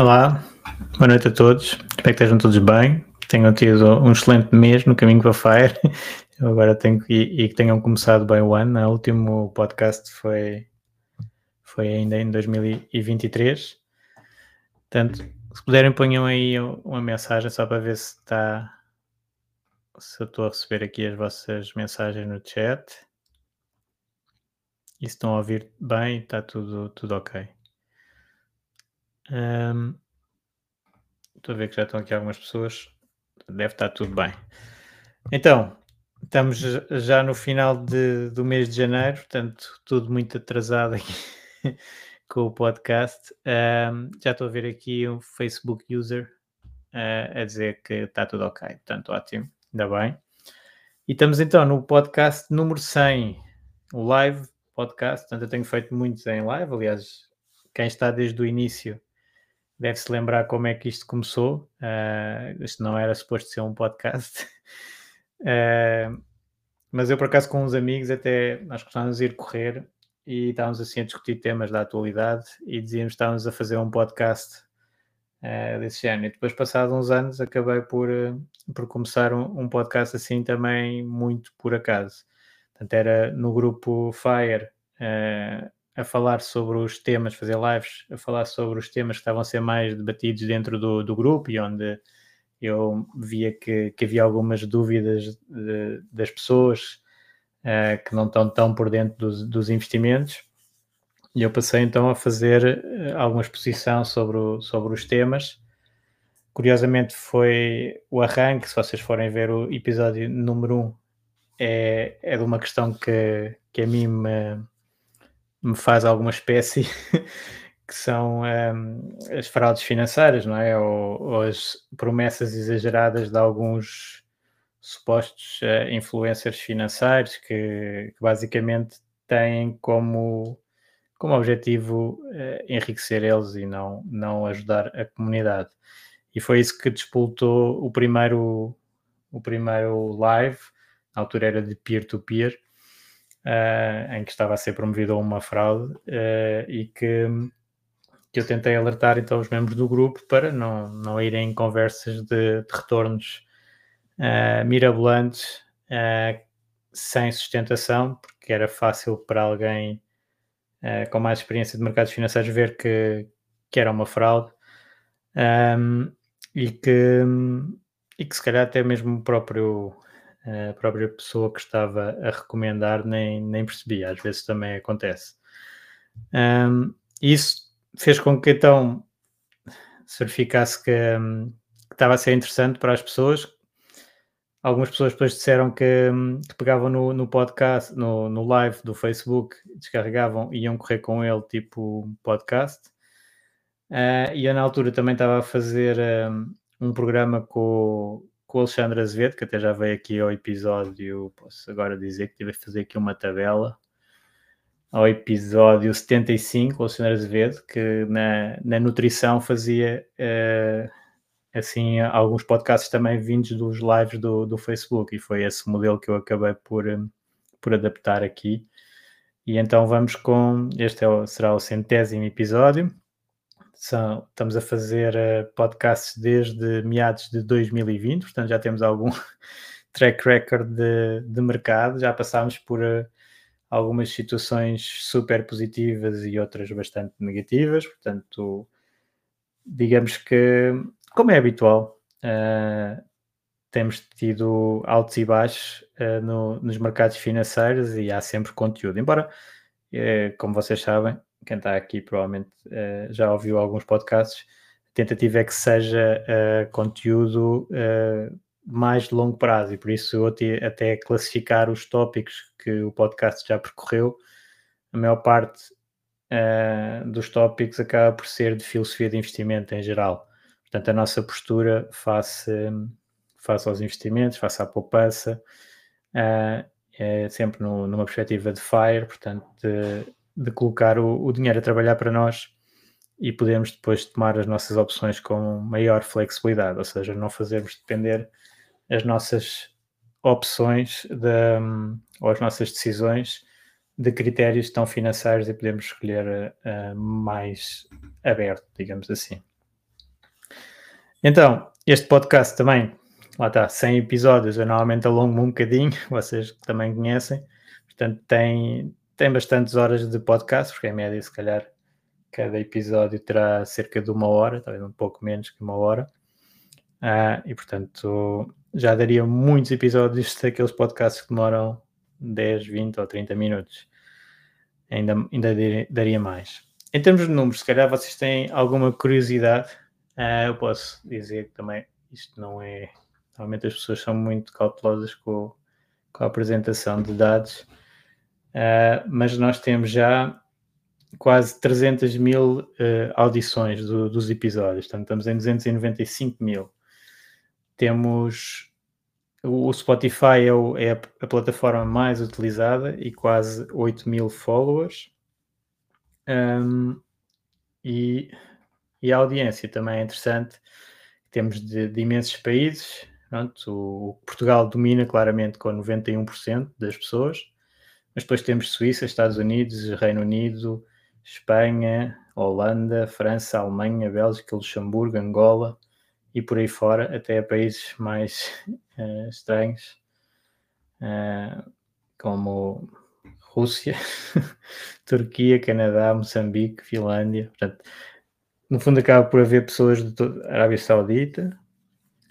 Olá, boa noite a todos. Espero que estejam todos bem. Tenham tido um excelente mês no caminho para Fire. Eu agora tenho que, e que tenham começado bem o ano. O último podcast foi, foi ainda em 2023. Portanto, se puderem, ponham aí uma mensagem só para ver se está. Se eu estou a receber aqui as vossas mensagens no chat. E se estão a ouvir bem, está tudo, tudo ok. Um, estou a ver que já estão aqui algumas pessoas. Deve estar tudo bem. Então, estamos já no final de, do mês de janeiro, portanto, tudo muito atrasado aqui com o podcast. Um, já estou a ver aqui um Facebook user uh, a dizer que está tudo ok, portanto, ótimo, ainda bem. E estamos então no podcast número 100, o live podcast. Portanto, eu tenho feito muitos em live. Aliás, quem está desde o início deve-se lembrar como é que isto começou. Uh, isto não era suposto ser um podcast. Uh, mas eu, por acaso, com uns amigos, até nós gostávamos de ir correr e estávamos assim a discutir temas da atualidade e dizíamos que estávamos a fazer um podcast uh, desse género. E depois, passados uns anos, acabei por, por começar um, um, podcast assim também muito por acaso. Portanto, era no grupo Fire, uh, a falar sobre os temas, fazer lives, a falar sobre os temas que estavam a ser mais debatidos dentro do, do grupo e onde eu via que, que havia algumas dúvidas de, das pessoas uh, que não estão tão por dentro dos, dos, investimentos. E eu passei então a fazer eh, alguma exposição sobre, o, sobre os temas. Curiosamente foi o arranque, se vocês forem ver o episódio número 1, um, é, é de uma questão que, que a mim me, me faz alguma espécie que são um, as fraudes financeiras, não é? Ou, ou, as promessas exageradas de alguns supostos uh, influencers financeiros que, que, basicamente têm como, como objetivo uh, enriquecer eles e não, não ajudar a comunidade. E foi isso que despoltou o primeiro, o primeiro live, na altura era de peer-to-peer, -peer, uh, em que estava a ser promovida uma fraude uh, e que, que eu tentei alertar então os membros do grupo para não, não irem em conversas de, de retornos uh, mirabolantes sem sustentação, porque era fácil para alguém com mais experiência de mercados financeiros ver que, que era uma fraude. Um, e que, e que se calhar até mesmo o próprio a própria pessoa que estava a recomendar nem, nem percebia, às vezes também acontece. Um, isso fez com que então se verificasse que, um, que, estava a ser interessante para as pessoas. Algumas pessoas depois disseram que, que pegavam no, no, podcast, no, no live do Facebook, descarregavam e iam correr com ele, tipo podcast. Uh, e eu na altura também estava a fazer um programa com, com o Alexandre Azevedo, que até já veio aqui ao episódio, posso agora dizer que tive a fazer aqui uma tabela, ao episódio 75, o Alexandre Azevedo, que na, na nutrição fazia uh, assim alguns podcasts também vindos dos lives do, do Facebook, e foi esse modelo que eu acabei por, por adaptar aqui. E então vamos com, este é será o centésimo episódio, são, estamos a fazer uh, podcasts desde meados de 2020, portanto já temos algum track record de, de mercado, já passámos por uh, algumas situações super positivas e outras bastante negativas, portanto, digamos que, como é habitual, uh, temos tido altos e baixos no, nos mercados financeiros e há sempre conteúdo. Embora, como vocês sabem, quem está aqui provavelmente já ouviu alguns podcasts, a tentativa é que seja conteúdo mais de longo prazo e por isso eu até classificar os tópicos que o podcast já percorreu, a maior parte uh, dos tópicos acaba por ser de filosofia de investimento em geral. Portanto, a nossa postura face, face aos investimentos, face à poupança, uh, é sempre no, numa perspectiva de FIRE, portanto, de, de colocar o, o dinheiro a trabalhar para nós e podemos depois tomar as nossas opções com maior flexibilidade, ou seja, não fazermos depender as nossas opções de, ou as nossas decisões de critérios tão financeiros e podemos escolher uh, mais aberto, digamos assim. Então, este podcast também, lá está, 100 episódios, eu normalmente alongo um bocadinho, vocês também conhecem, portanto tem, tem bastantes horas de podcast, porque em média se calhar cada episódio terá cerca de uma hora, talvez um pouco menos que uma hora, uh, e portanto já daria muitos episódios daqueles podcasts que demoram 10, 20 ou 30 minutos. Ainda, ainda daria mais. Em termos de números, se calhar vocês têm alguma curiosidade, uh, eu posso dizer que também isto não é. Normalmente as pessoas são muito cautelosas com, com a apresentação de dados, uh, mas nós temos já quase 300 mil uh, audições do, dos episódios, portanto estamos em 295 mil temos o Spotify é, o, é a, plataforma mais utilizada e quase 8 mil followers. Um, e, e, a audiência também é interessante. Temos de, de imensos países. Pronto, o, Portugal domina claramente com 91% das pessoas, mas depois temos Suíça, Estados Unidos, Reino Unido, Espanha, Holanda, França, Alemanha, Bélgica, Luxemburgo, Angola, e por aí fora, até a países mais uh, estranhos, uh, como Rússia, Turquia, Canadá, Moçambique, Finlândia. Portanto, no fundo, acaba por haver pessoas de Arábia Saudita,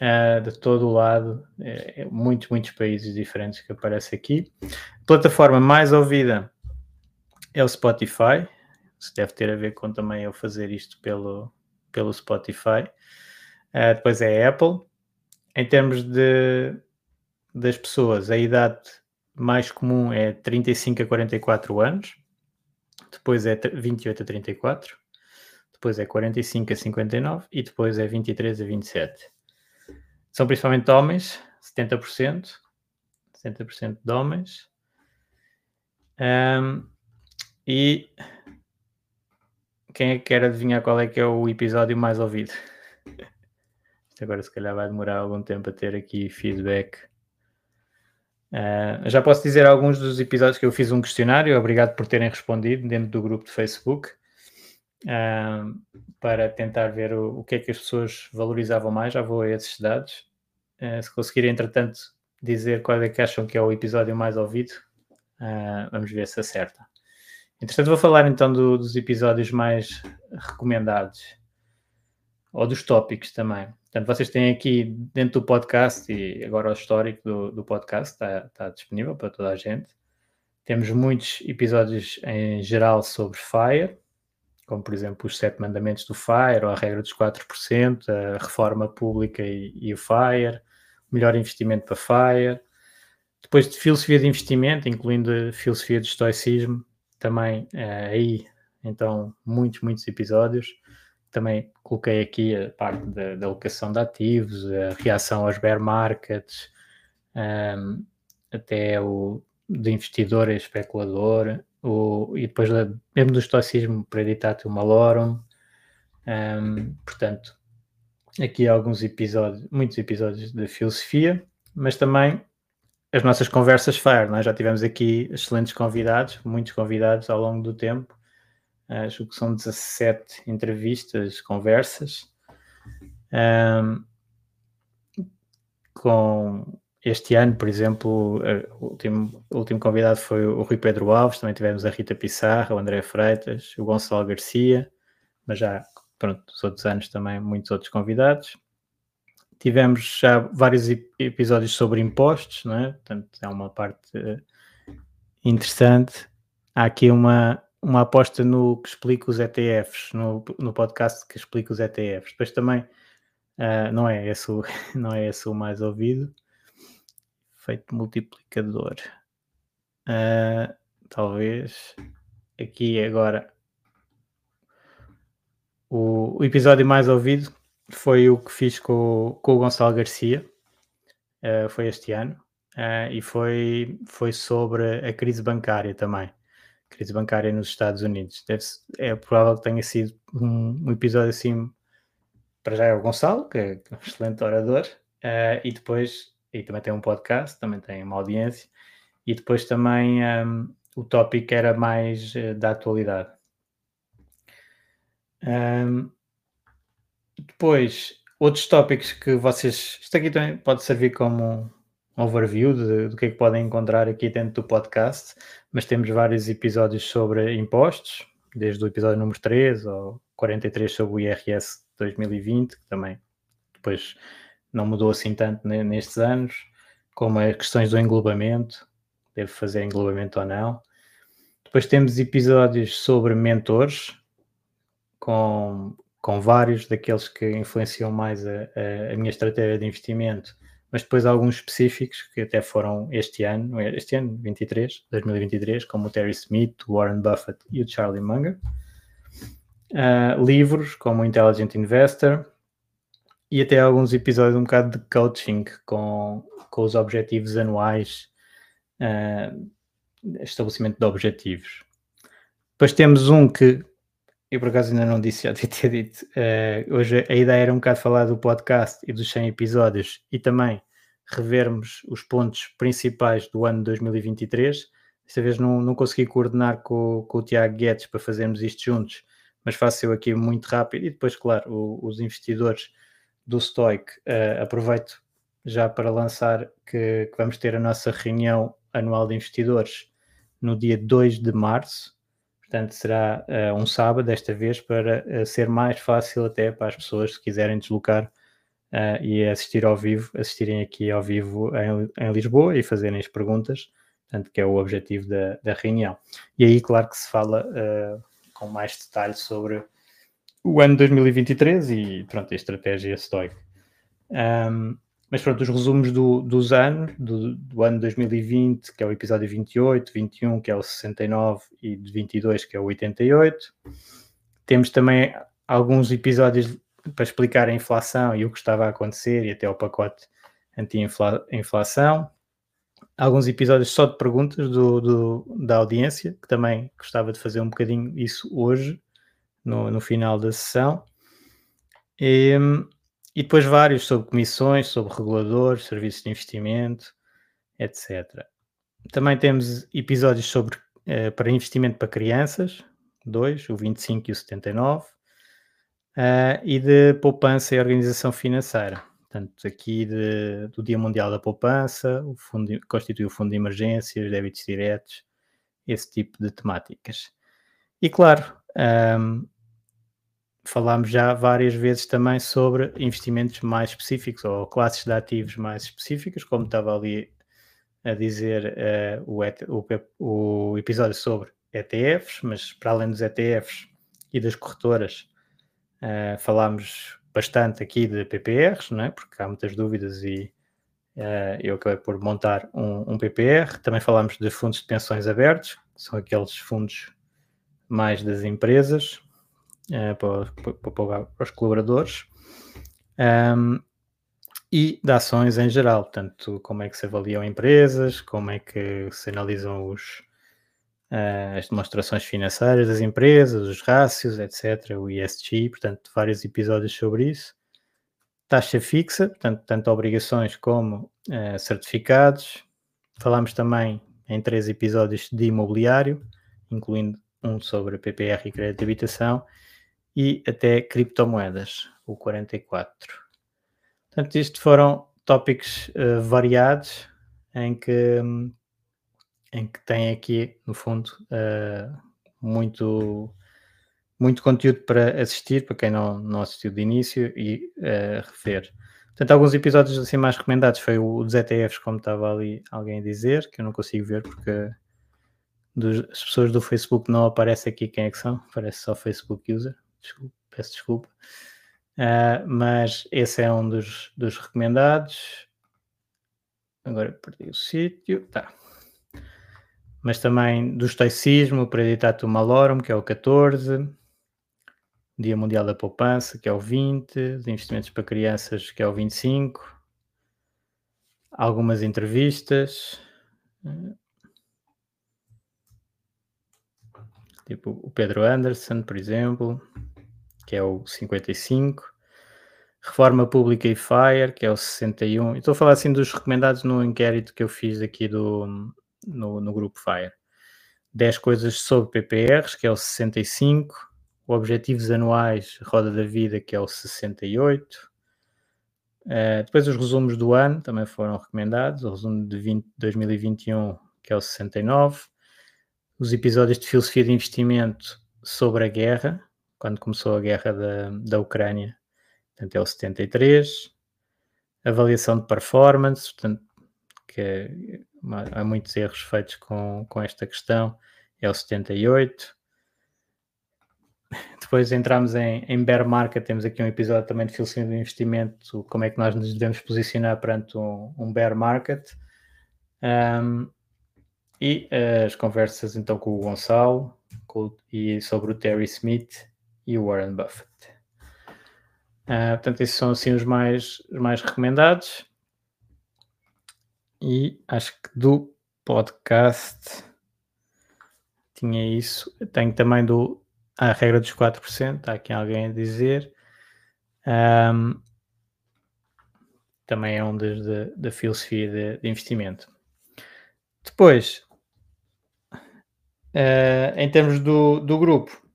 uh, de todo o lado, é, é, muitos, muitos países diferentes que aparecem aqui. A plataforma mais ouvida é o Spotify. Isso deve ter a ver com também eu fazer isto pelo, pelo Spotify. Uh, depois é a Apple. Em termos de, das pessoas, a idade mais comum é 35 a 44 anos. Depois é 28 a 34. Depois é 45 a 59. E depois é 23 a 27. São principalmente homens, 70%. 70% de homens. Um, e quem é que quer adivinhar qual é que é o episódio mais ouvido? Agora, se calhar, vai demorar algum tempo a ter aqui feedback. Uh, já posso dizer alguns dos episódios que eu fiz um questionário. Obrigado por terem respondido dentro do grupo de Facebook. Uh, para tentar ver o, o, que é que as pessoas valorizavam mais. Já vou a esses dados. Uh, se conseguirem, entretanto, dizer qual é que acham que é o episódio mais ouvido, vamos ver se acerta. Entretanto, vou falar então do, dos episódios mais recomendados ou dos tópicos também. Portanto, vocês têm aqui dentro do podcast e agora o histórico do, do podcast está, está disponível para toda a gente. Temos muitos episódios em geral sobre FIRE, como por exemplo os sete mandamentos do FIRE, ou a regra dos 4%, a reforma pública e, e o FIRE, melhor investimento para FIRE. Depois de filosofia de investimento, incluindo a filosofia de estoicismo, também é, aí, então, muitos, muitos episódios também coloquei aqui a parte da, da alocação de ativos, a reação aos bear markets, um, até o de investidor e especulador, o, e depois mesmo do estoicismo preditatio malorum. Um, portanto, aqui alguns episódios, muitos episódios de filosofia, mas também as nossas conversas FAIR. Nós já tivemos aqui excelentes convidados, muitos convidados ao longo do tempo, acho que são 17 entrevistas, conversas, um, com este ano, por exemplo, o último, o último convidado foi o Rui Pedro Alves, também tivemos a Rita Pissarra, o André Freitas, o Gonçalo Garcia, mas já, pronto, os outros anos também muitos outros convidados. Tivemos já vários episódios sobre impostos, não é? Portanto, é uma parte eh, interessante. Há aqui uma, uma aposta no que explica os ETFs, no, no podcast que explica os ETFs. Depois também uh, não, é esse o, não é esse o mais ouvido. Efeito multiplicador. Uh, talvez aqui agora o, o, episódio mais ouvido foi o que fiz com, com o Gonçalo Garcia, uh, foi este ano, uh, e foi, foi sobre a crise bancária também crise bancária nos Estados Unidos. Deve é provável que tenha sido um, um, episódio assim. Para já é o Gonçalo, que é um excelente orador, uh, e depois, e também tem um podcast, também tem uma audiência, e depois também um, o tópico era mais da atualidade. Um, depois, outros tópicos que vocês. Isto aqui também pode servir como um overview de, do que é que podem encontrar aqui dentro do podcast, mas temos vários episódios sobre impostos, desde o episódio número 3 ou 43 sobre o IRS 2020, que também depois não mudou assim tanto nestes anos, como as questões do englobamento, deve fazer englobamento ou não. Depois temos episódios sobre mentores, com, com vários daqueles que influenciam mais a, a, a minha estratégia de investimento mas depois alguns específicos que até foram este ano, este ano, 23, 2023, como o Terry Smith, o Warren Buffett e o Charlie Munger. Uh, livros como o Intelligent Investor e até alguns episódios um bocado de coaching com, com os objetivos anuais, uh, estabelecimento de objetivos. Depois temos um que eu por acaso ainda não disse, já tinha ter dito. Uh, hoje a ideia era um bocado falar do podcast e dos 100 episódios e também revermos os pontos principais do ano 2023. Desta vez não, não consegui coordenar com, com o Tiago Guedes para fazermos isto juntos, mas faço eu aqui muito rápido e depois, claro, o, os investidores do Stoic, uh, aproveito já para lançar que, que vamos ter a nossa reunião anual de investidores no dia 2 de março Portanto, será uh, um sábado desta vez para uh, ser mais fácil até para as pessoas que quiserem deslocar uh, e assistir ao vivo, assistirem aqui ao vivo em, em, Lisboa e fazerem as perguntas, portanto, que é o objetivo da, da reunião. E aí, claro que se fala com mais detalhe sobre o ano 2023 e, pronto, a estratégia estoica. Um, mas pronto, os resumos do, dos anos, do, do, ano 2020, que é o episódio 28, 21, que é o 69, e de 22, que é o 88. Temos também alguns episódios para explicar a inflação e o que estava a acontecer, e até o pacote anti-inflação. Alguns episódios só de perguntas do, do, da audiência, que também gostava de fazer um bocadinho isso hoje, no, no final da sessão. E, e depois vários sobre comissões, sobre reguladores, serviços de investimento, etc. Também temos episódios sobre uh, para investimento para crianças, dois, o 25 e o 79, uh, eh, e de poupança e organização financeira. Portanto, aqui de, do Dia Mundial da Poupança, o fundo, constitui o Fundo de Emergências, débitos diretos, esse tipo de temáticas. E claro, um, ehm, falámos já várias vezes também sobre investimentos mais específicos ou classes de ativos mais específicas, como estava ali a dizer uh, o, o, o, episódio sobre ETFs, mas para além dos ETFs e das corretoras, uh, falámos bastante aqui de PPRs, não é? porque há muitas dúvidas e uh, eu acabei por montar um, um PPR. Também falámos de fundos de pensões abertos, que são aqueles fundos mais das empresas, uh, para, para, para, os colaboradores um, e de ações em geral, portanto, como é que se avaliam empresas, como é que se analisam os, uh, as demonstrações financeiras das empresas, os rácios, etc., o ESG, portanto, vários episódios sobre isso. Taxa fixa, portanto, tanto obrigações como uh, certificados. Falámos também em três episódios de imobiliário, incluindo um sobre PPR e crédito de habitação, e até criptomoedas, o 44. Portanto, isto foram tópicos uh, variados em que, em que tem aqui, no fundo, uh, muito, muito conteúdo para assistir, para quem não, não assistiu de início e uh, rever. Portanto, alguns episódios assim mais recomendados foi o dos ETFs, como estava ali alguém a dizer, que eu não consigo ver porque dos, as pessoas do Facebook não aparece aqui quem é que são, aparece só Facebook User, desculpa, peço desculpa. Uh, mas esse é um dos, dos recomendados. Agora perdi o sítio. Tá. Mas também do estoicismo, o Preditatum Malorum, que é o 14. Dia Mundial da Poupança, que é o 20. De investimentos para crianças, que é o 25. Algumas entrevistas. Tipo o Pedro Anderson, por exemplo que é o 55, Reforma Pública e FIRE, que é o 61. Estou a falar assim dos recomendados no inquérito que eu fiz aqui do, no, no grupo FIRE. 10 coisas sobre PPRs, que é o 65, Objetivos Anuais Roda da Vida, que é o 68. Uh, eh, depois os resumos do ano também foram recomendados, o resumo de 20, 2021, que é o 69. Os episódios de filosofia de investimento sobre a guerra, quando começou a guerra da, da Ucrânia, portanto é o 73. Avaliação de performance, portanto, que é, há muitos erros feitos com, com esta questão, é o 78. Depois entramos em, em bear market, temos aqui um episódio também de filosofia de investimento, como é que nós nos devemos posicionar perante um, um bear market. Um, e as conversas então com o Gonçalo com, e sobre o Terry Smith e o Warren Buffett. Uh, portanto, esses são assim os mais, os mais recomendados. E acho que do podcast tinha isso. Tenho também do a regra dos 4%, está aqui alguém a dizer. Um, também é um da filosofia de, de, investimento. Depois, uh, em termos do, do grupo,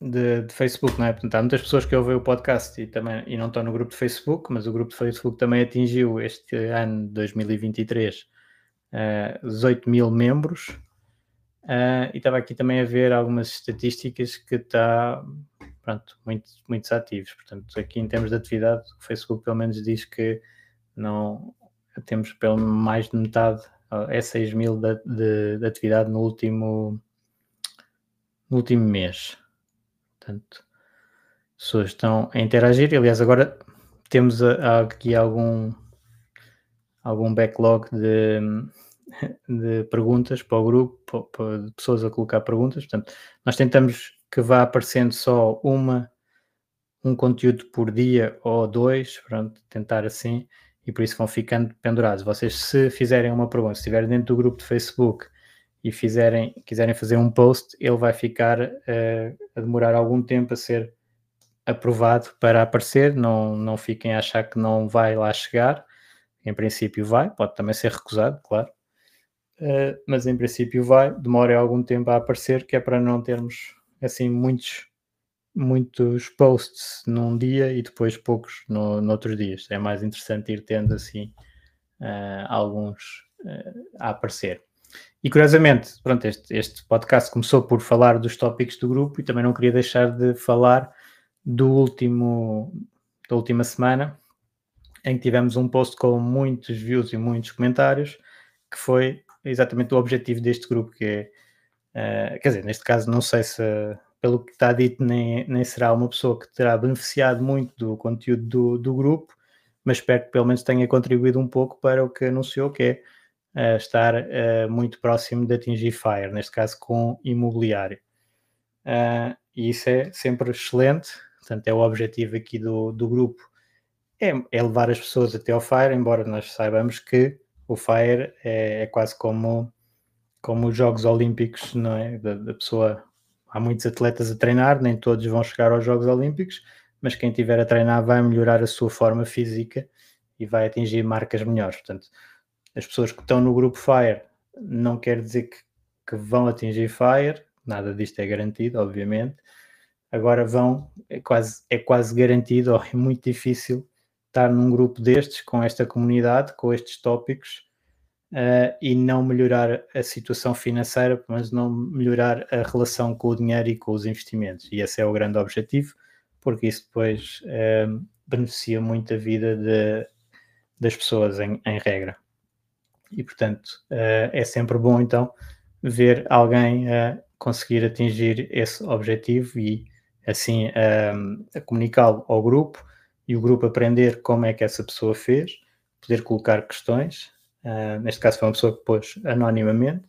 de, de, Facebook, não é? Portanto, há muitas pessoas que ouvem o podcast e, também, e não estão no grupo de Facebook, mas o grupo de Facebook também atingiu este ano, 2023, uh, 18 mil membros. Uh, e estava aqui também a ver algumas estatísticas que está pronto, muito, ativos. Portanto, aqui em termos de atividade, o Facebook pelo menos diz que não temos pelo mais de metade, é 6 mil de, de, de atividade no último, no último mês. Portanto, as pessoas estão a interagir. Aliás, agora temos aqui algum, algum backlog de, de perguntas para o grupo, de pessoas a colocar perguntas. Portanto, nós tentamos que vá aparecendo só uma, um conteúdo por dia ou dois, pronto, tentar assim, e por isso vão ficando pendurados. Vocês, se fizerem uma pergunta, se estiverem dentro do grupo de Facebook e fizerem, quiserem fazer um post, ele vai ficar uh, a demorar algum tempo a ser aprovado para aparecer. Não, não fiquem a achar que não vai lá chegar. Em princípio vai, pode também ser recusado, claro. Uh, mas em princípio vai, demora algum tempo a aparecer, que é para não termos assim muitos muitos posts num dia e depois poucos no, noutros dias. É mais interessante ir tendo assim uh, alguns uh, a aparecer. E curiosamente, pronto, este, este podcast começou por falar dos tópicos do grupo e também não queria deixar de falar do último, da última semana, em que tivemos um post com muitos views e muitos comentários, que foi exatamente o objetivo deste grupo, que é, uh, quer dizer, neste caso não sei se, pelo que está dito, nem, nem será uma pessoa que terá beneficiado muito do conteúdo do, do grupo, mas espero que pelo menos tenha contribuído um pouco para o que anunciou, que é estar uh, muito próximo de atingir FIRE, neste caso com imobiliário. Uh, e isso é sempre excelente, portanto, é o objetivo aqui do, do grupo, é, é, levar as pessoas até ao FIRE, embora nós saibamos que o FIRE é, é quase como, como os Jogos Olímpicos, não é? Da, da, pessoa, há muitos atletas a treinar, nem todos vão chegar aos Jogos Olímpicos, mas quem estiver a treinar vai melhorar a sua forma física e vai atingir marcas melhores. Portanto, as pessoas que estão no grupo Fire não quer dizer que, que vão atingir Fire, nada disto é garantido, obviamente. Agora vão, é quase, é quase garantido, ou é muito difícil estar num grupo destes, com esta comunidade, com estes tópicos, uh, e não melhorar a situação financeira, mas não melhorar a relação com o dinheiro e com os investimentos. E esse é o grande objetivo, porque isso depois uh, beneficia muito a vida de, das pessoas, em, em, regra. E, portanto, uh, é sempre bom, então, ver alguém a conseguir atingir esse objetivo e, assim, a comunicá-lo ao grupo e o grupo aprender como é que essa pessoa fez, poder colocar questões Uh, neste caso foi uma pessoa que pôs anonimamente,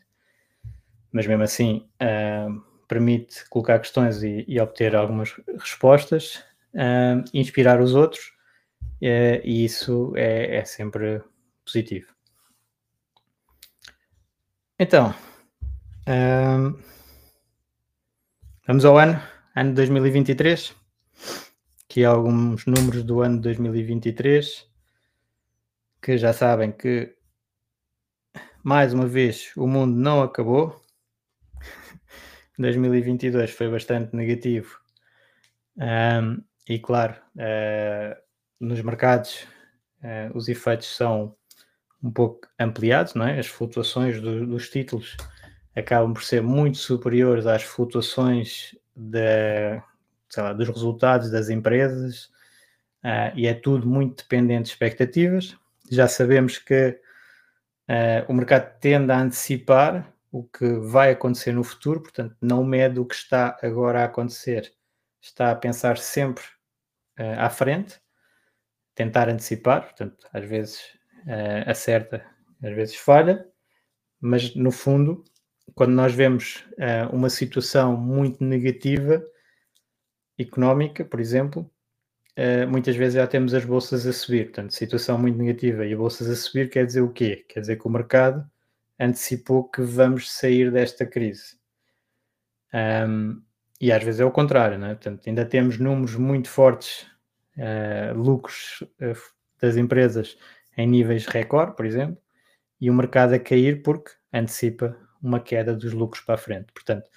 mas mesmo assim uh, permite colocar questões e, e obter algumas respostas, uh, inspirar os outros, e isso é, é, sempre positivo. Então, vamos ao ano, ano de 2023. Aqui alguns números do ano de 2023 que já sabem que mais uma vez, o mundo não acabou. 2022 foi bastante negativo. Um, e claro, uh, nos mercados uh, os efeitos são um pouco ampliados, não é? As flutuações do, dos títulos acabam por ser muito superiores às flutuações de, lá, dos resultados das empresas uh, e é tudo muito dependente de expectativas. Já sabemos que Uh, o mercado tende a antecipar o que vai acontecer no futuro, portanto, não mede o que está agora a acontecer, está a pensar sempre uh, à frente, tentar antecipar, portanto, às vezes uh, acerta, às vezes falha, mas no fundo, quando nós vemos uma situação muito negativa económica, por exemplo, uh, muitas vezes já temos as bolsas a subir. Portanto, situação muito negativa e a bolsas a subir quer dizer o quê? Quer dizer que o mercado antecipou que vamos sair desta crise. Um, e às vezes é o contrário, não é? Portanto, ainda temos números muito fortes, uh, lucros uh, das empresas em níveis recorde, por exemplo, e o mercado a cair porque antecipa uma queda dos lucros para a frente. Portanto,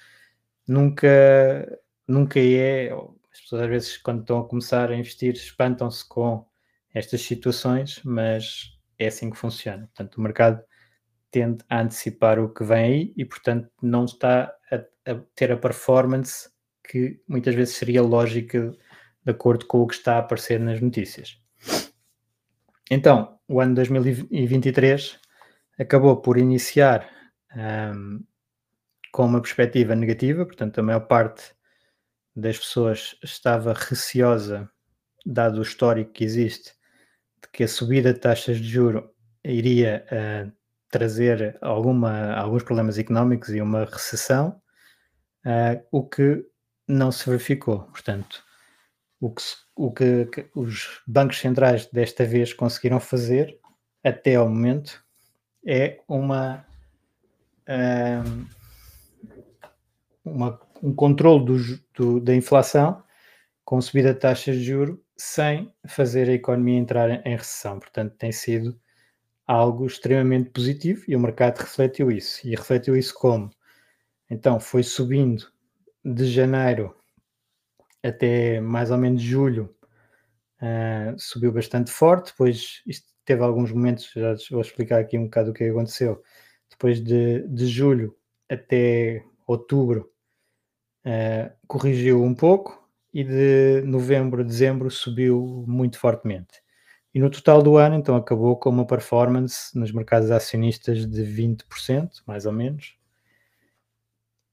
nunca, nunca é, as pessoas às vezes, quando estão a começar a investir, espantam-se com estas situações, mas é assim que funciona. Portanto, o mercado tende a antecipar o que vem aí e, portanto, não está a, a ter a performance que muitas vezes seria lógica de acordo com o que está a aparecer nas notícias. Então, o ano 2023 acabou por iniciar um, com uma perspectiva negativa, portanto, a maior parte das pessoas estava receosa, dado o histórico que existe, de que a subida de taxas de juro iria uh, trazer alguma, alguns problemas económicos e uma recessão, uh, o que não se verificou. Portanto, o que, o que, que, os bancos centrais desta vez conseguiram fazer, até ao momento, é uma, uma um controle do, do, da inflação com subida de taxas de juro sem fazer a economia entrar em recessão. Portanto, tem sido algo extremamente positivo e o mercado refletiu isso. E refletiu isso como? Então, foi subindo de janeiro até mais ou menos julho, uh, subiu bastante forte. Depois, teve alguns momentos, já vou explicar aqui um bocado o que aconteceu. Depois de, de julho até outubro, uh, corrigiu um pouco e de novembro a dezembro subiu muito fortemente. E no total do ano, então, acabou com uma performance nos mercados acionistas de 20%, mais ou menos.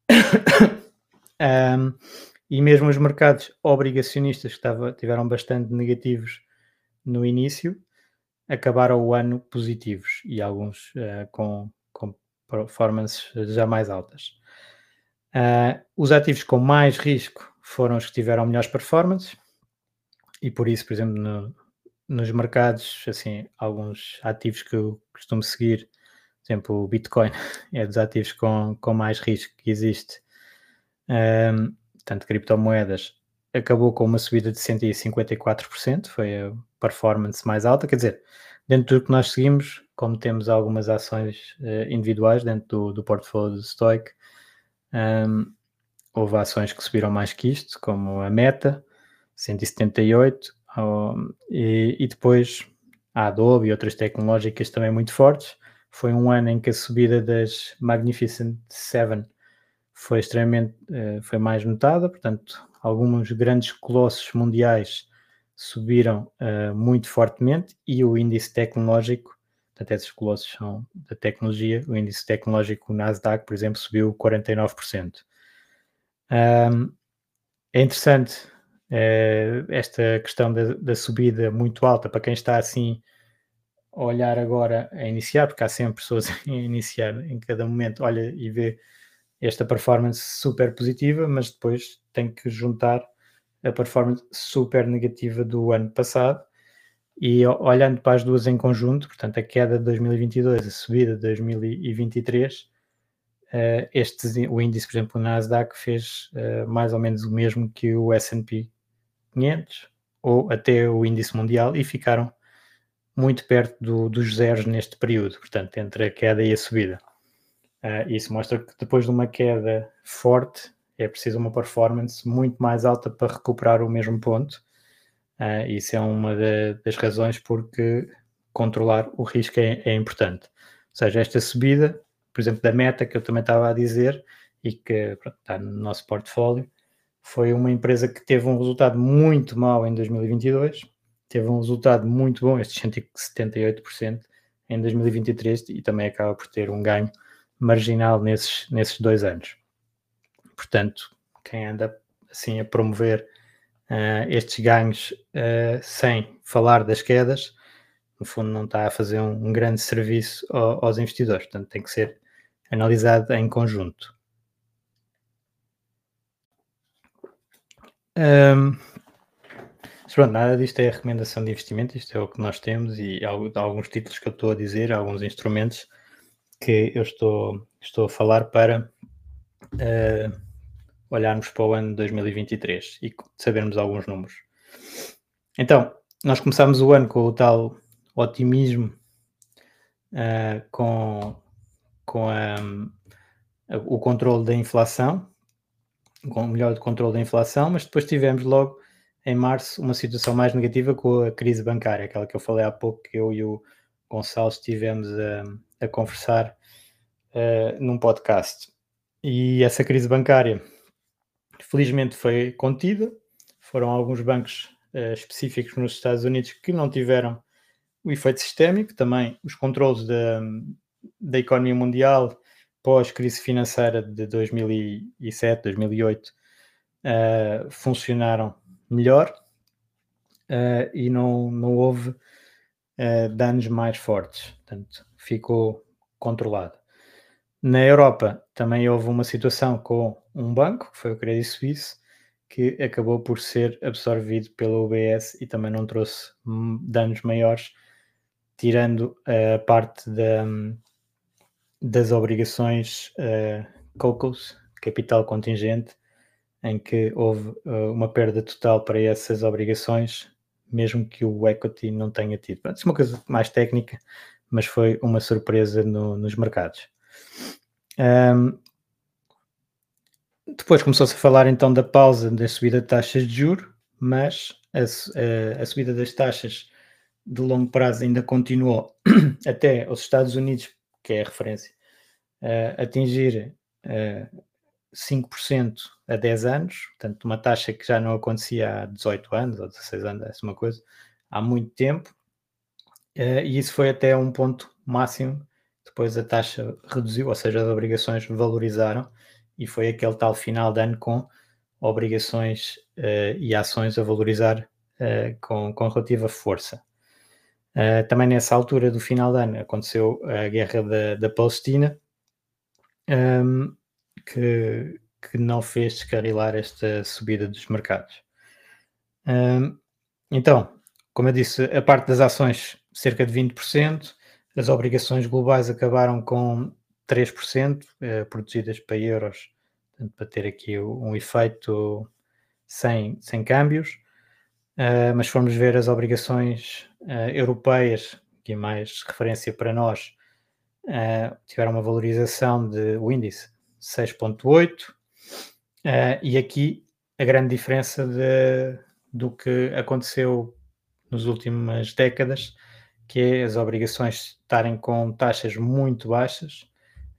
um, e mesmo os mercados obrigacionistas, que tiveram bastante negativos no início, acabaram o ano positivos e alguns uh, com, com performances já mais altas. Uh, os ativos com mais risco foram os que tiveram melhores performances e por isso, por exemplo, no, nos mercados, assim, alguns ativos que eu costumo seguir, por exemplo, o Bitcoin é dos ativos com, com mais risco que existe, um, tanto criptomoedas, acabou com uma subida de 154%, foi a performance mais alta, quer dizer, dentro do que nós seguimos, como temos algumas ações uh, individuais dentro do, do portfólio do Stoic, um, houve ações que subiram mais que isto, como a Meta, 178, e, e, depois a Adobe e outras tecnológicas também muito fortes. Foi um ano em que a subida das Magnificent Seven foi extremamente uh, foi mais notada, portanto, alguns grandes colossos mundiais subiram uh, muito fortemente e o índice tecnológico, portanto, esses colossos são da tecnologia, o índice tecnológico Nasdaq, por exemplo, subiu 49%. Um, é interessante uh, esta questão da, da, subida muito alta para quem está assim a olhar agora a iniciar, porque há sempre pessoas a iniciar em cada momento, olha e vê esta performance super positiva, mas depois tem que juntar a performance super negativa do ano passado e olhando para as duas em conjunto, portanto a queda de 2022, a subida de 2023, uh, este, o índice, por exemplo, o Nasdaq fez uh, mais ou menos o mesmo que o S&P 500 ou até o índice mundial e ficaram muito perto do, dos zeros neste período, portanto entre a queda e a subida. Uh, isso mostra que depois de uma queda forte é preciso uma performance muito mais alta para recuperar o mesmo ponto. Uh, isso é uma de, das razões porque controlar o risco é, é, importante. Ou seja, esta subida, por exemplo, da meta que eu também estava a dizer e que pronto, está no nosso portfólio, foi uma empresa que teve um resultado muito mau em 2022, teve um resultado muito bom, estes 178% em 2023 e também acaba por ter um ganho marginal nesses, nesses dois anos. Portanto, quem anda assim a promover uh, estes ganhos uh, sem falar das quedas, no fundo não está a fazer um, um grande serviço ao, aos investidores, portanto tem que ser analisado em conjunto. Um, pronto, nada disto é recomendação de investimento, isto é o que nós temos e alguns títulos que eu estou a dizer, alguns instrumentos que eu estou, estou a falar para uh, olharmos para o ano 2023 e sabermos alguns números. Então, nós começamos o ano com o tal otimismo, uh, com, com a, o controle da inflação, com o melhor controle da inflação, mas depois tivemos logo em março uma situação mais negativa com a crise bancária, aquela que eu falei há pouco, que eu e o Gonçalo estivemos a, a conversar uh, num podcast. E essa crise bancária, felizmente, foi contida. Foram alguns bancos uh, específicos nos Estados Unidos que não tiveram o efeito sistémico. Também os controles da, da economia mundial pós-crise financeira de 2007, 2008 uh, funcionaram melhor uh, e não, não houve uh, danos mais fortes. Portanto, ficou controlado. Na Europa também houve uma situação com um banco, que foi o Credit Suisse, que acabou por ser absorvido pela UBS e também não trouxe danos maiores, tirando a parte da, das obrigações uh, COCOS, capital contingente, em que houve uh, uma perda total para essas obrigações, mesmo que o equity não tenha tido. Isso é uma coisa mais técnica, mas foi uma surpresa no, nos mercados. Um, depois começou-se a falar então da pausa da subida de taxas de juro, mas a, a, a, subida das taxas de longo prazo ainda continuou até os Estados Unidos, que é a referência, uh, atingir uh, 5% a 10 anos, portanto, uma taxa que já não acontecia há 18 anos ou 16 anos, é uma coisa, há muito tempo, uh, e isso foi até um ponto máximo depois a taxa reduziu, ou seja, as obrigações valorizaram e foi aquele tal final de ano com obrigações uh, e ações a valorizar uh, com, com relativa força. Uh, também nessa altura do final de ano aconteceu a guerra da, da Palestina, um, ehm, que, que não fez descarrilar esta subida dos mercados. Um, ehm, então, como eu disse, a parte das ações cerca de 20%, as obrigações globais acabaram com 3%, eh, protegidas para euros, para ter aqui um efeito sem, sem câmbios. Uh, mas formos ver as obrigações uh, europeias, que é mais referência para nós, uh, tiveram uma valorização de o índice 6,8, e aqui a grande diferença de, do que aconteceu nas últimas décadas, que é as obrigações estarem com taxas muito baixas,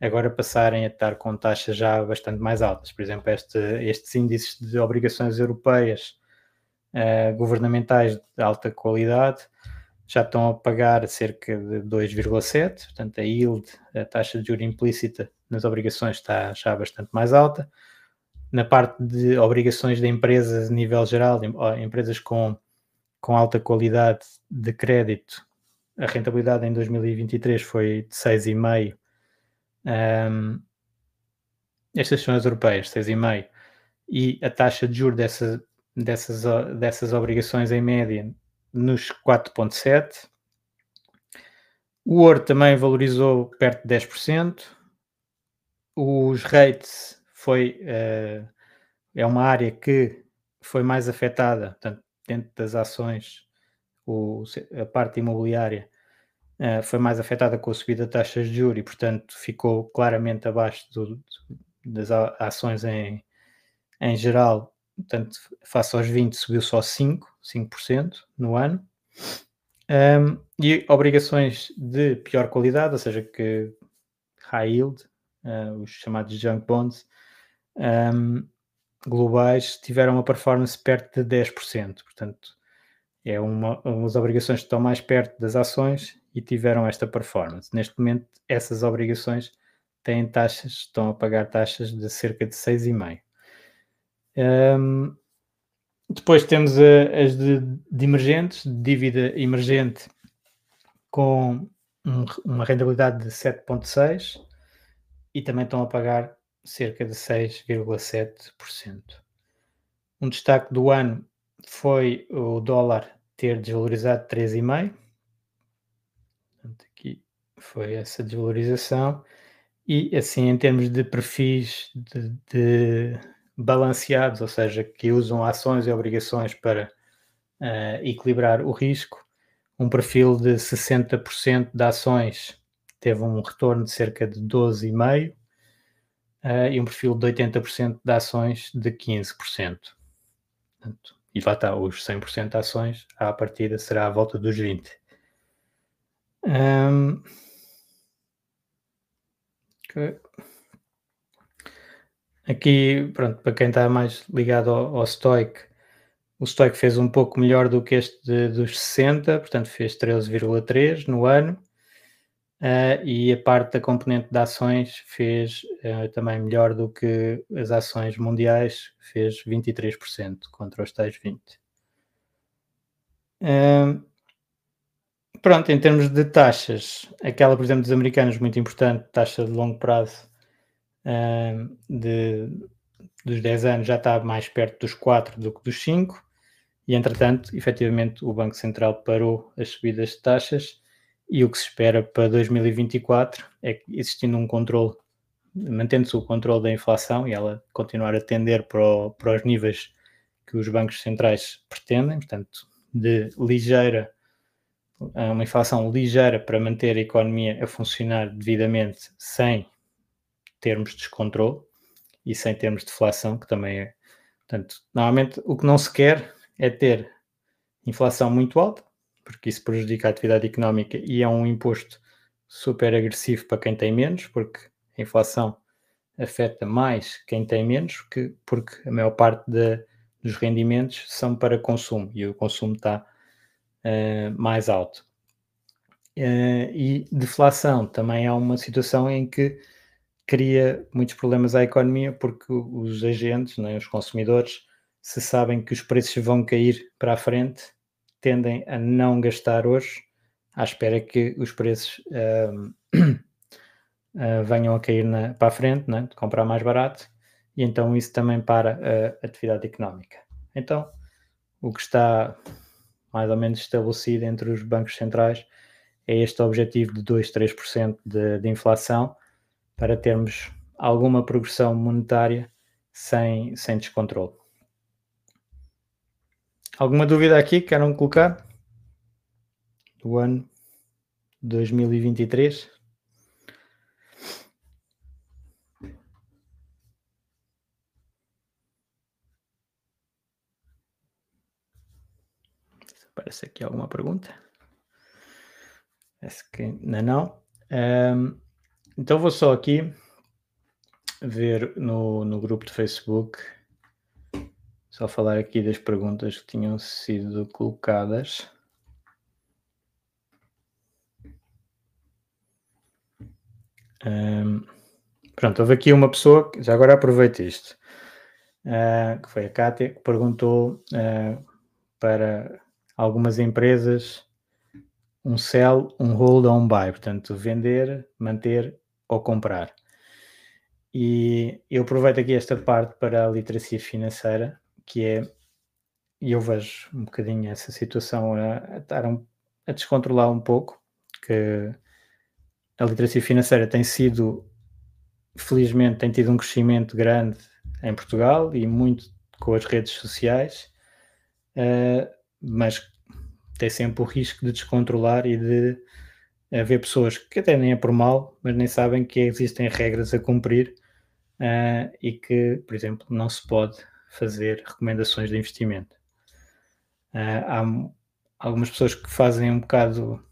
agora passarem a estar com taxas já bastante mais altas. Por exemplo, este, estes índices de obrigações europeias uh, governamentais de alta qualidade já estão a pagar cerca de 2,7, portanto a yield, a taxa de juros implícita nas obrigações está já bastante mais alta. Na parte de obrigações de empresas a nível geral, empresas com, com alta qualidade de crédito, a rentabilidade em 2023 foi de 6,5%. Um, estas são as europeias, 6,5%. E a taxa de juros dessa, dessas, dessas obrigações em média nos 4,7%. O ouro também valorizou perto de 10%. Os rates foi, uh, é uma área que foi mais afetada, portanto, dentro das ações, o, a parte imobiliária uh, foi mais afetada com a subida de taxas de juros e, portanto, ficou claramente abaixo do, das ações em, em geral portanto, face aos 20 subiu só 5, 5% no ano. Um, e obrigações de pior qualidade, ou seja, que high yield, uh, os chamados junk bonds, um, globais, tiveram uma performance perto de 10%. Portanto, é uma, umas obrigações que estão mais perto das ações e tiveram esta performance. Neste momento, essas obrigações têm taxas, estão a pagar taxas de cerca de 6,5%. Um, depois temos a, as de, de, emergentes, de dívida emergente com um, uma rentabilidade de 7,6% e também estão a pagar cerca de 6,7%. Um destaque do ano foi o dólar ter desvalorizado 3,5%. Aqui foi essa desvalorização. E assim, em termos de perfis de, de balanceados, ou seja, que usam ações e obrigações para uh, equilibrar o risco. Um perfil de 60% de ações teve um retorno de cerca de 12,5% uh, eh, e um perfil de 80% de ações de 15%. Portanto, e lá está, os 100% de ações, à partida será à volta dos 20%. Um, okay. Aqui, pronto, para quem está mais ligado ao, ao Stoic, o Stoic fez um pouco melhor do que este de, dos 60, portanto fez 13,3 no ano. Uh, e a parte da componente de ações fez uh, também melhor do que as ações mundiais, fez 23% contra os tais 20%. Uh, pronto, em termos de taxas, aquela, por exemplo, dos americanos, muito importante, taxa de longo prazo, de, dos 10 anos já está mais perto dos 4 do que dos 5, e entretanto, efetivamente, o Banco Central parou as subidas de taxas. E o que se espera para 2024 é que, existindo um controle, mantendo-se o controle da inflação e ela continuar a tender para, o, para os níveis que os bancos centrais pretendem, portanto, de ligeira, uma inflação ligeira para manter a economia a funcionar devidamente sem termos de descontrole e sem termos de deflação, que também é. Portanto, normalmente o que não se quer é ter inflação muito alta, porque isso prejudica a atividade económica e é um imposto super agressivo para quem tem menos, porque a inflação afeta mais quem tem menos, que, porque a maior parte de, dos rendimentos são para consumo e o consumo está uh, mais alto. Uh, e deflação também é uma situação em que cria muitos problemas à economia porque os agentes, né, os consumidores, se sabem que os preços vão cair para a frente, tendem a não gastar hoje, à espera que os preços uh, uh, venham a cair na, para a frente, né, de comprar mais barato, e então isso também para a atividade económica. Então, o que está mais ou menos estabelecido entre os bancos centrais é este objetivo de 2, 3% de, de inflação, para termos alguma progressão monetária sem, sem descontrole. Alguma dúvida aqui que queiram colocar? Do ano 2023? Parece aqui alguma pergunta. Parece que ainda não. Um, então vou só aqui ver no, no grupo de Facebook, só falar aqui das perguntas que tinham sido colocadas. Um, pronto, houve aqui uma pessoa, já agora aproveito isto, uh, que foi a Kátia, que perguntou uh, para algumas empresas um sell, um hold ou um buy, portanto, vender, manter ou comprar. E eu aproveito aqui esta parte para a literacia financeira, que é, e eu vejo um bocadinho essa situação a, a estar um, a descontrolar um pouco, que a literacia financeira tem sido, felizmente, tem tido um crescimento grande em Portugal e muito com as redes sociais, uh, mas tem sempre o risco de descontrolar e de haver pessoas que até nem é por mal, mas nem sabem que existem regras a cumprir uh, e que, por exemplo, não se pode fazer recomendações de investimento. Uh, há algumas pessoas que fazem um bocado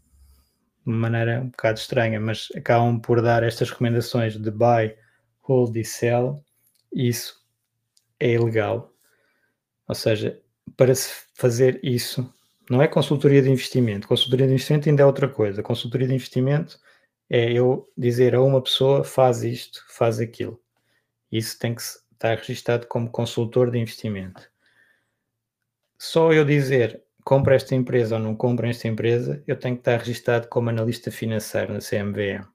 de maneira um bocado estranha, mas acabam por dar estas recomendações de buy, hold e sell, e isso é ilegal. Ou seja, para se fazer isso, não é consultoria de investimento. Consultoria de investimento ainda é outra coisa. Consultoria de investimento é eu dizer a uma pessoa faz isto, faz aquilo. Isso tem que estar registado como consultor de investimento. Só eu dizer compra esta empresa ou não compra esta empresa, eu tenho que estar registado como analista financeiro na CMVM.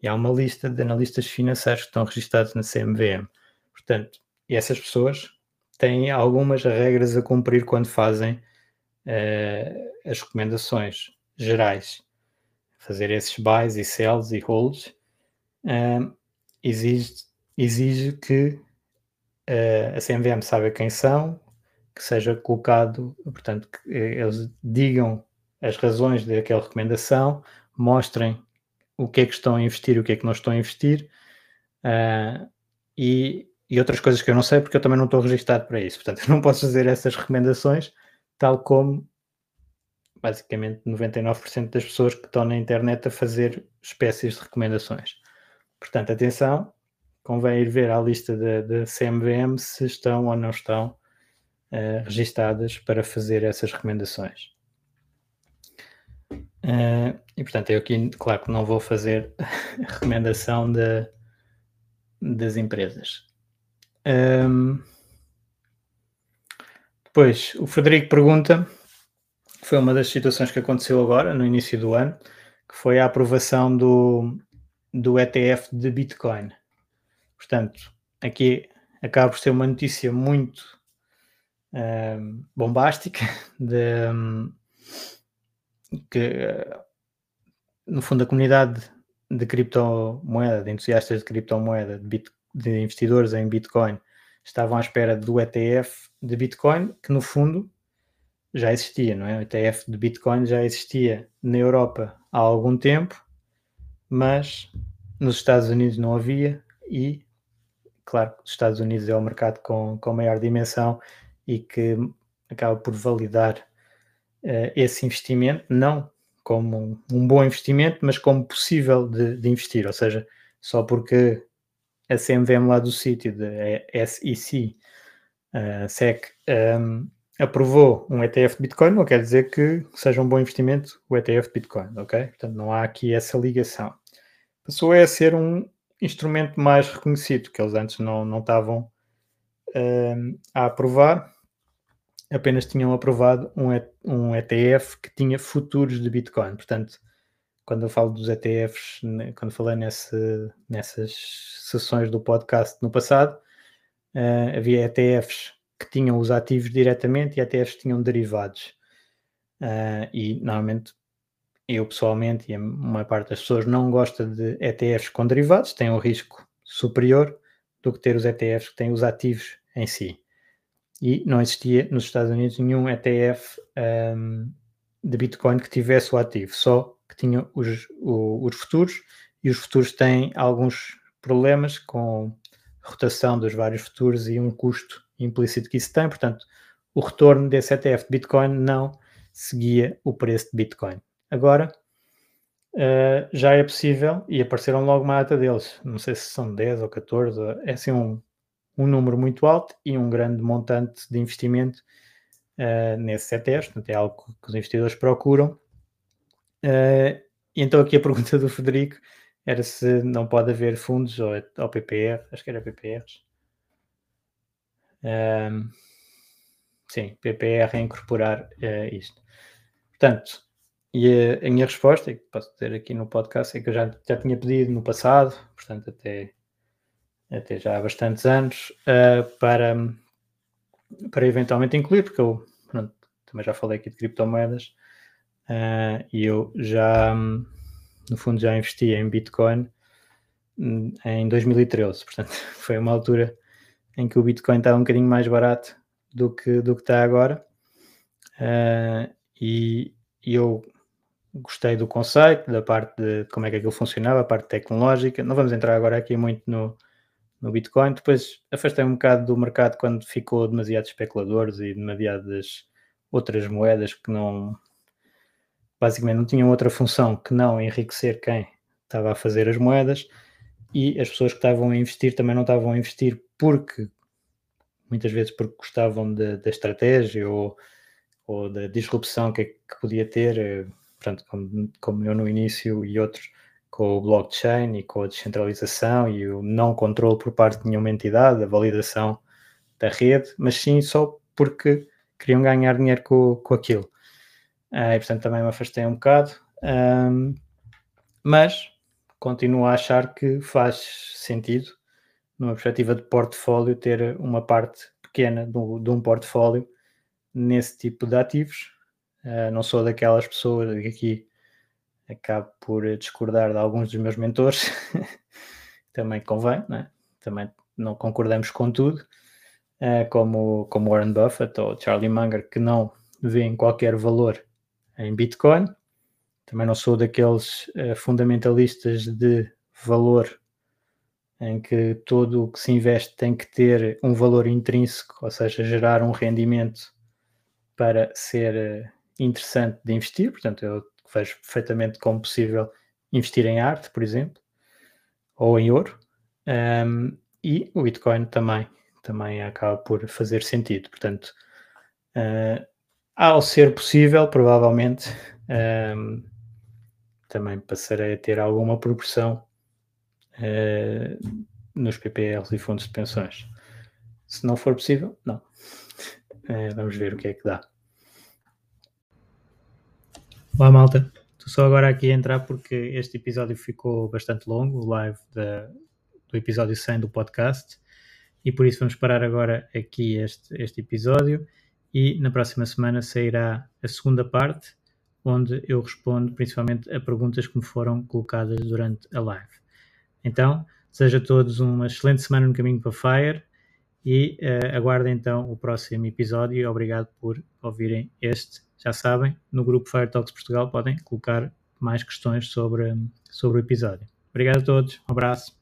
E há uma lista de analistas financeiros que estão registados na CMVM. Portanto, essas pessoas têm algumas regras a cumprir quando fazem uh, as recomendações gerais. Fazer esses buys e sells e holds uh, exige, exige que uh, a CMVM saiba quem são, que seja colocado, portanto, que eles digam as razões daquela recomendação, mostrem o que é que estão a investir e o que é que não estão a investir, uh, e, e, outras coisas que eu não sei porque eu também não estou registado para isso. Portanto, eu não posso fazer essas recomendações tal como basicamente 99% das pessoas que estão na internet a fazer espécies de recomendações. Portanto, atenção, convém ir ver a lista da CMVM se estão ou não estão uh, registadas para fazer essas recomendações. Uh, e portanto, eu aqui, claro que não vou fazer recomendação de, das empresas. Um, depois, o Frederico pergunta, foi uma das situações que aconteceu agora, no início do ano, que foi a aprovação do, do ETF de Bitcoin. Portanto, aqui acaba por ser uma notícia muito um, bombástica, de, um, que no fundo a comunidade de criptomoeda, de entusiastas de criptomoeda, de, bit, de investidores em Bitcoin, estavam à espera do ETF de Bitcoin, que no fundo já existia, não é? O ETF de Bitcoin já existia na Europa há algum tempo, mas nos Estados Unidos não havia e, claro, os Estados Unidos é o mercado com, com maior dimensão e que acaba por validar uh, esse investimento, não como um, um, bom investimento, mas como possível de, de investir, ou seja, só porque a CMVM lá do sítio, da SEC, uh, SEC, um, aprovou um ETF de Bitcoin, não quer dizer que seja um bom investimento o ETF de Bitcoin, ok? Portanto, não há aqui essa ligação. Passou a ser um instrumento mais reconhecido, que eles antes não, não estavam um, a aprovar, apenas tinham aprovado um, um ETF que tinha futuros de Bitcoin. Portanto, quando eu falo dos ETFs, quando falei nesse, nessas sessões do podcast no passado, uh, havia ETFs que tinham os ativos diretamente e ETFs que tinham derivados. Uh, e normalmente eu pessoalmente e a maior parte das pessoas não gosta de ETFs com derivados, têm um risco superior do que ter os ETFs que têm os ativos em si. E não existia nos Estados Unidos nenhum ETF um, de Bitcoin que tivesse o ativo, só que tinha os, o, os futuros, e os futuros têm alguns problemas com rotação dos vários futuros e um custo implícito que isso tem, portanto, o retorno desse ETF de Bitcoin não seguia o preço de Bitcoin. Agora uh, já é possível e apareceram logo uma data deles. Não sei se são 10 ou 14, é assim um, um número muito alto e um grande montante de investimento uh, nesses ETFs, portanto é algo que os investidores procuram. Uh, então aqui a pergunta do Frederico era se não pode haver fundos ou, ou PPR, acho que era PPRs. Um, sim, PPR a incorporar uh, isto. Portanto, e a, a, minha resposta, que posso ter aqui no podcast, é que eu já, já tinha pedido no passado, portanto, até, até já há bastantes anos, uh, para, para eventualmente incluir, porque eu pronto, também já falei aqui de criptomoedas uh, e eu já, no fundo, já investi em Bitcoin hum, em 2013, portanto, foi uma altura em que o Bitcoin estava um bocadinho mais barato do que, do que está agora. Uh, e, eu gostei do conceito, da parte de como é que aquilo funcionava, a parte tecnológica. Não vamos entrar agora aqui muito no, no Bitcoin. Depois afastei um bocado do mercado quando ficou demasiado especuladores e demasiadas outras moedas que não basicamente não tinham outra função que não enriquecer quem estava a fazer as moedas e as pessoas que estavam a investir também não estavam a investir porque muitas vezes porque gostavam da estratégia ou, ou da disrupção que, que podia ter, eh, portanto, como, como, eu no início e outros, com o blockchain e com a descentralização e o não controle por parte de nenhuma entidade, a validação da rede, mas sim só porque queriam ganhar dinheiro com, com aquilo. Uh, e portanto também me afastei um bocado, um, mas continuo a achar que faz sentido numa perspectiva de portfólio, ter uma parte pequena do, de um portfólio nesse tipo de ativos. Uh, não sou daquelas pessoas que aqui acabo por discordar de alguns dos meus mentores, também convém, né? também não concordamos com tudo, uh, como, como Warren Buffett ou Charlie Munger, que não veem qualquer valor em Bitcoin. Também não sou daqueles uh, fundamentalistas de valor em que tudo o que se investe tem que ter um valor intrínseco, ou seja, gerar um rendimento para ser eh, interessante de investir. Portanto, eu vejo perfeitamente como possível investir em arte, por exemplo, ou em ouro. Um, e o Bitcoin também, também acaba por fazer sentido. Portanto, uh, ao ser possível, provavelmente um, também passarei a ter alguma proporção uh, nos PPLs e fundos de pensões. Se não for possível, não. Uh, vamos ver o que é que dá. Olá, malta. Estou só agora aqui a entrar porque este episódio ficou bastante longo, o live da, do episódio 100 do podcast, e por isso vamos parar agora aqui este, este episódio. E na próxima semana sairá a segunda parte, onde eu respondo principalmente a perguntas que me foram colocadas durante a live. Então, desejo a todos uma excelente semana no caminho para Fire e uh, aguardem então o próximo episódio obrigado por ouvirem este. Já sabem, no grupo Fire Talks Portugal podem colocar mais questões sobre, sobre o episódio. Obrigado a todos, um abraço.